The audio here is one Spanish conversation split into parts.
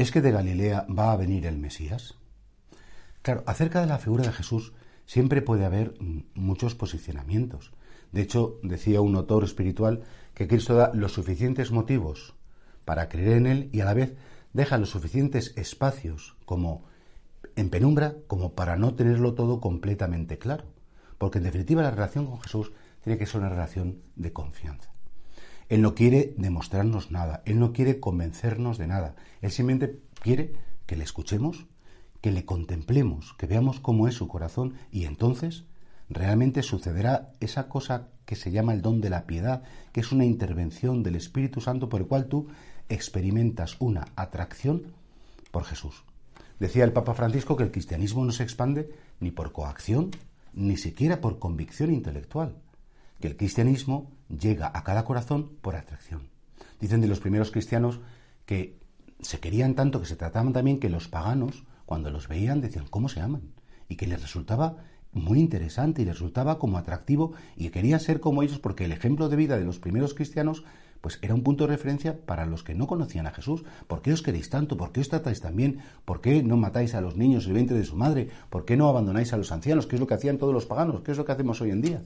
¿Es que de Galilea va a venir el Mesías? Claro, acerca de la figura de Jesús siempre puede haber muchos posicionamientos. De hecho, decía un autor espiritual que Cristo da los suficientes motivos para creer en Él y a la vez deja los suficientes espacios como en penumbra como para no tenerlo todo completamente claro. Porque en definitiva la relación con Jesús tiene que ser una relación de confianza. Él no quiere demostrarnos nada, Él no quiere convencernos de nada, Él simplemente quiere que le escuchemos, que le contemplemos, que veamos cómo es su corazón y entonces realmente sucederá esa cosa que se llama el don de la piedad, que es una intervención del Espíritu Santo por el cual tú experimentas una atracción por Jesús. Decía el Papa Francisco que el cristianismo no se expande ni por coacción, ni siquiera por convicción intelectual, que el cristianismo llega a cada corazón por atracción. Dicen de los primeros cristianos que se querían tanto que se trataban también que los paganos, cuando los veían, decían, ¿cómo se aman? Y que les resultaba muy interesante y les resultaba como atractivo y querían ser como ellos porque el ejemplo de vida de los primeros cristianos pues era un punto de referencia para los que no conocían a Jesús. ¿Por qué os queréis tanto? ¿Por qué os tratáis tan bien? ¿Por qué no matáis a los niños el vientre de su madre? ¿Por qué no abandonáis a los ancianos? ¿Qué es lo que hacían todos los paganos? ¿Qué es lo que hacemos hoy en día?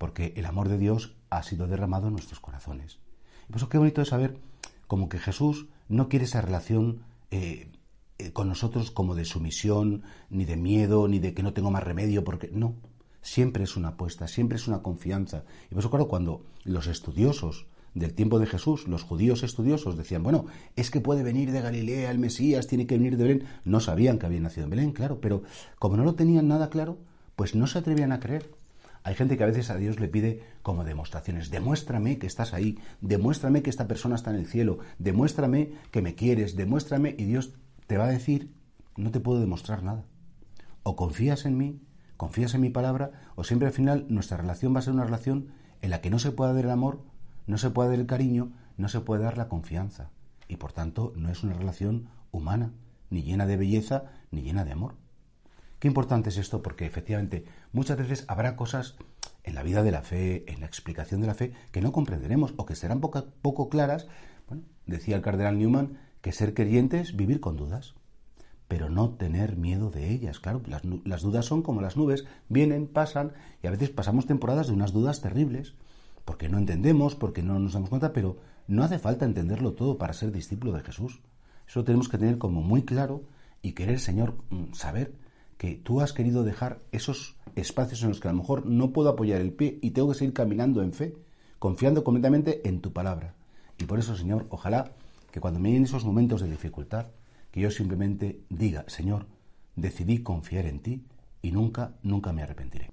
Porque el amor de Dios ha sido derramado en nuestros corazones. Y por eso qué bonito es saber como que Jesús no quiere esa relación eh, eh, con nosotros como de sumisión, ni de miedo, ni de que no tengo más remedio, porque no. Siempre es una apuesta, siempre es una confianza. Y por eso, claro, cuando los estudiosos del tiempo de Jesús, los judíos estudiosos decían, bueno, es que puede venir de Galilea el Mesías, tiene que venir de Belén. No sabían que había nacido en Belén, claro, pero como no lo tenían nada claro, pues no se atrevían a creer. Hay gente que a veces a Dios le pide como demostraciones, demuéstrame que estás ahí, demuéstrame que esta persona está en el cielo, demuéstrame que me quieres, demuéstrame y Dios te va a decir, no te puedo demostrar nada. O confías en mí, confías en mi palabra, o siempre al final nuestra relación va a ser una relación en la que no se pueda dar el amor, no se puede dar el cariño, no se puede dar la confianza. Y por tanto no es una relación humana, ni llena de belleza, ni llena de amor. Qué importante es esto porque efectivamente muchas veces habrá cosas en la vida de la fe, en la explicación de la fe, que no comprenderemos o que serán poco, claras. Bueno, decía el cardenal Newman que ser creyente es vivir con dudas, pero no tener miedo de ellas. Claro, las, las dudas son como las nubes, vienen, pasan y a veces pasamos temporadas de unas dudas terribles porque no entendemos, porque no nos damos cuenta, pero no hace falta entenderlo todo para ser discípulo de Jesús. Eso tenemos que tener como muy claro y querer, Señor, mm, saber que tú has querido dejar esos espacios en los que a lo mejor no puedo apoyar el pie y tengo que seguir caminando en fe, confiando completamente en tu palabra. Y por eso, Señor, ojalá que cuando me lleguen esos momentos de dificultad, que yo simplemente diga, Señor, decidí confiar en ti y nunca, nunca me arrepentiré.